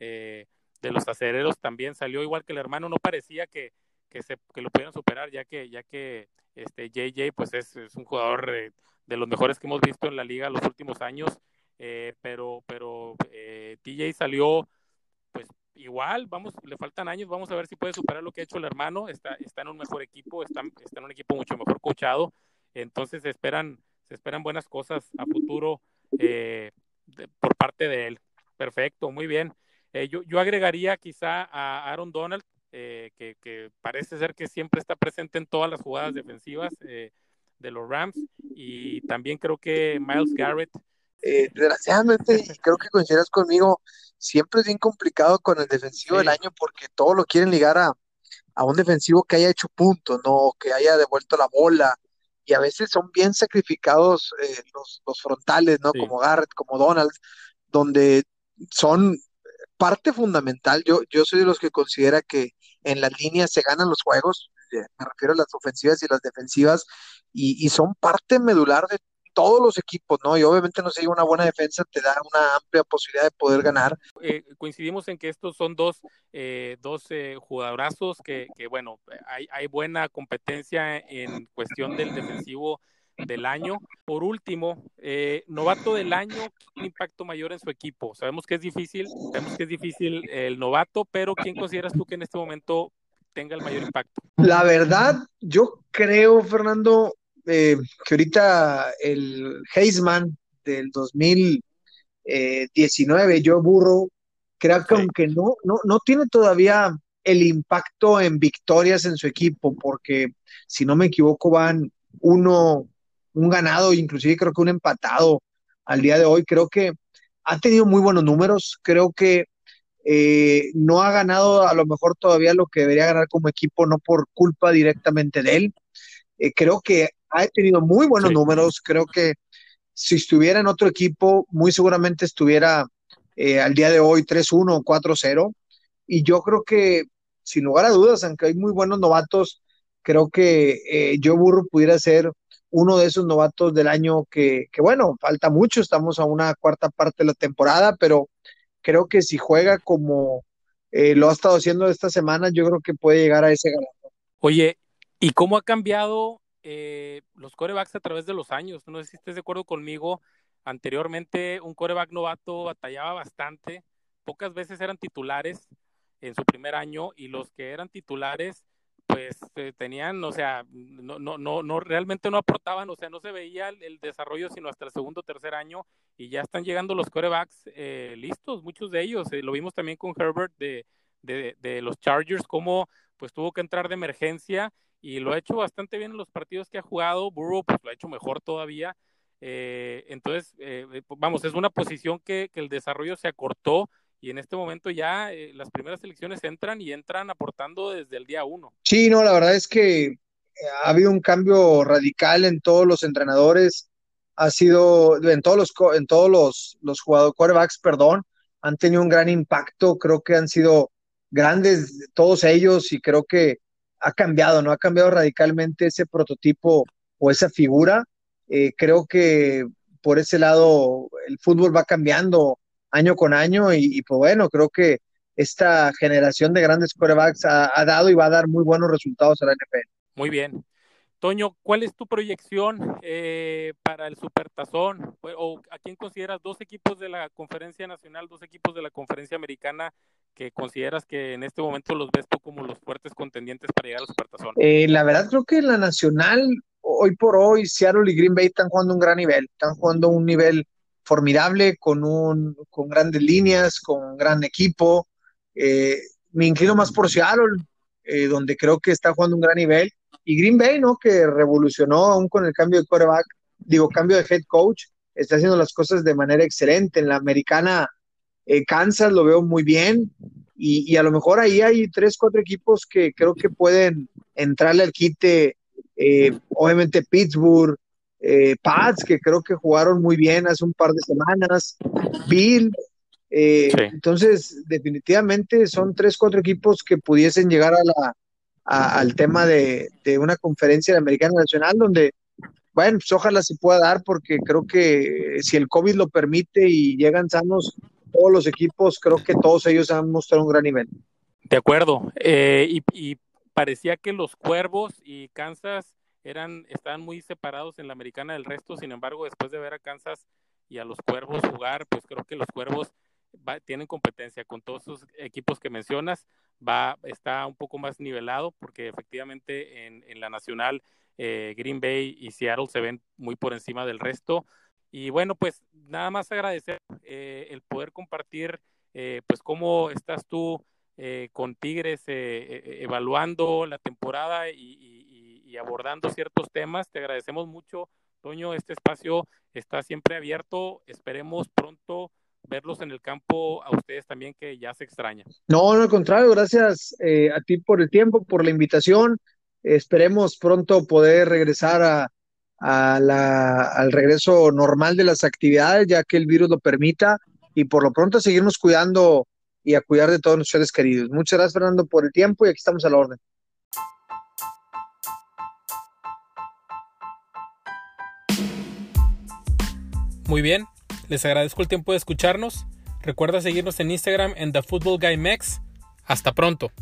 eh, de los acereros también salió igual que el hermano, no parecía que que, se, lo pudieran superar, ya que, ya que este JJ pues es, un jugador eh, de los mejores que hemos visto en la liga los últimos años, eh, pero, pero eh, TJ salió pues igual, vamos, le faltan años, vamos a ver si puede superar lo que ha hecho el hermano, está, está en un mejor equipo, está, está en un equipo mucho mejor coachado, entonces se esperan, se esperan buenas cosas a futuro de, por parte de él. Perfecto, muy bien. yo, yo agregaría quizá a Aaron Donald, eh, que, que, parece ser que siempre está presente en todas las jugadas defensivas eh, de los Rams y también creo que Miles Garrett. Eh, desgraciadamente, y creo que coincidirás conmigo, siempre es bien complicado con el defensivo sí. del año porque todo lo quieren ligar a, a un defensivo que haya hecho puntos, no que haya devuelto la bola y a veces son bien sacrificados eh, los, los, frontales, ¿no? Sí. Como Garrett, como Donald, donde son parte fundamental. Yo, yo soy de los que considera que en las líneas se ganan los juegos, me refiero a las ofensivas y las defensivas, y, y son parte medular de todos los equipos, ¿no? Y obviamente no se una buena defensa, te da una amplia posibilidad de poder ganar. Eh, coincidimos en que estos son dos, eh, dos eh, jugadorazos que, que, bueno, hay, hay buena competencia en cuestión del defensivo del año. Por último, eh, novato del año, un impacto mayor en su equipo? Sabemos que es difícil, sabemos que es difícil el novato, pero ¿quién consideras tú que en este momento tenga el mayor impacto? La verdad, yo creo, Fernando, eh, que ahorita el Heisman del 2019, yo burro, creo que aunque no, no, no tiene todavía el impacto en victorias en su equipo, porque si no me equivoco van uno, un ganado, inclusive creo que un empatado al día de hoy. Creo que ha tenido muy buenos números, creo que eh, no ha ganado a lo mejor todavía lo que debería ganar como equipo, no por culpa directamente de él. Eh, creo que ha tenido muy buenos números, creo que si estuviera en otro equipo, muy seguramente estuviera eh, al día de hoy 3-1 o 4-0. Y yo creo que, sin lugar a dudas, aunque hay muy buenos novatos, creo que Joe Burro pudiera ser uno de esos novatos del año que, que, bueno, falta mucho, estamos a una cuarta parte de la temporada, pero creo que si juega como eh, lo ha estado haciendo esta semana, yo creo que puede llegar a ese ganador. Oye, ¿y cómo ha cambiado eh, los corebacks a través de los años? No sé si estés de acuerdo conmigo. Anteriormente, un coreback novato batallaba bastante, pocas veces eran titulares en su primer año y los que eran titulares pues eh, tenían, o sea, no, no, no, no, realmente no aportaban, o sea, no se veía el, desarrollo sino hasta el segundo tercer año y ya están llegando los corebacks eh, listos, muchos de ellos, eh, lo vimos también con Herbert de, de, de, los Chargers, como pues tuvo que entrar de emergencia y lo ha hecho bastante bien en los partidos que ha jugado, Burrow pues lo ha hecho mejor todavía, entonces, vamos, es una posición que, que el desarrollo se acortó, y en este momento ya eh, las primeras selecciones entran y entran aportando desde el día uno. Sí, no, la verdad es que eh, ha habido un cambio radical en todos los entrenadores, ha sido en todos los en todos los, los jugadores quarterbacks, perdón, han tenido un gran impacto, creo que han sido grandes todos ellos y creo que ha cambiado, ¿no? Ha cambiado radicalmente ese prototipo o esa figura. Eh, creo que por ese lado el fútbol va cambiando año con año y, pues bueno, creo que esta generación de grandes quarterbacks ha, dado y va a dar muy buenos resultados a la NFL. Muy bien. Toño, ¿cuál es tu proyección eh, para el Supertazón? ¿O a quién consideras dos equipos de la Conferencia Nacional, dos equipos de la Conferencia Americana que consideras que en este momento los ves tú como los fuertes contendientes para llegar al Supertazón? Eh, la verdad creo que en la Nacional, hoy por hoy, Seattle y Green Bay están jugando un gran nivel, están jugando un nivel formidable, con, un, con grandes líneas, con un gran equipo. Eh, me inclino más por Seattle, eh, donde creo que está jugando un gran nivel. Y Green Bay, ¿no? Que revolucionó aún con el cambio de quarterback, digo, cambio de head coach, está haciendo las cosas de manera excelente. En la americana, eh, Kansas lo veo muy bien. Y, y, a lo mejor ahí hay tres, cuatro equipos que creo que pueden entrarle al quite. obviamente Pittsburgh, eh, Pats, que creo que jugaron muy bien hace un par de semanas, Bill. Eh, entonces, definitivamente son tres, cuatro equipos que pudiesen llegar a la, al tema de, una conferencia de Americana Nacional, donde, bueno, pues ojalá se pueda dar, porque creo que si el COVID lo permite y llegan sanos todos los equipos, creo que todos ellos han mostrado un gran nivel. De acuerdo. Eh, y, y parecía que los Cuervos y Kansas eran, estaban muy separados en la americana del resto, sin embargo, después de ver a Kansas y a los Cuervos jugar, pues creo que los Cuervos tienen competencia con todos esos equipos que mencionas, va, está un poco más nivelado, porque efectivamente en, en la nacional eh, Green Bay y Seattle se ven muy por encima del resto. Y bueno, pues nada más agradecer eh, el poder compartir, eh, pues cómo estás tú con Tigres evaluando la temporada y abordando ciertos temas. Te agradecemos mucho, Toño. Este espacio está siempre abierto. Esperemos pronto verlos en el campo a ustedes también que ya se extrañan. No, no, al contrario, gracias eh, a ti por el tiempo, por la invitación. Esperemos pronto poder regresar a, a la, al regreso normal de las actividades, ya que el virus lo permita, y por lo pronto seguirnos cuidando y a cuidar de todos nuestros seres queridos. Muchas gracias, Fernando, por el tiempo y aquí estamos a la orden. Muy bien, les agradezco el tiempo de escucharnos. Recuerda seguirnos en Instagram en The Football Guy Mex. Hasta pronto.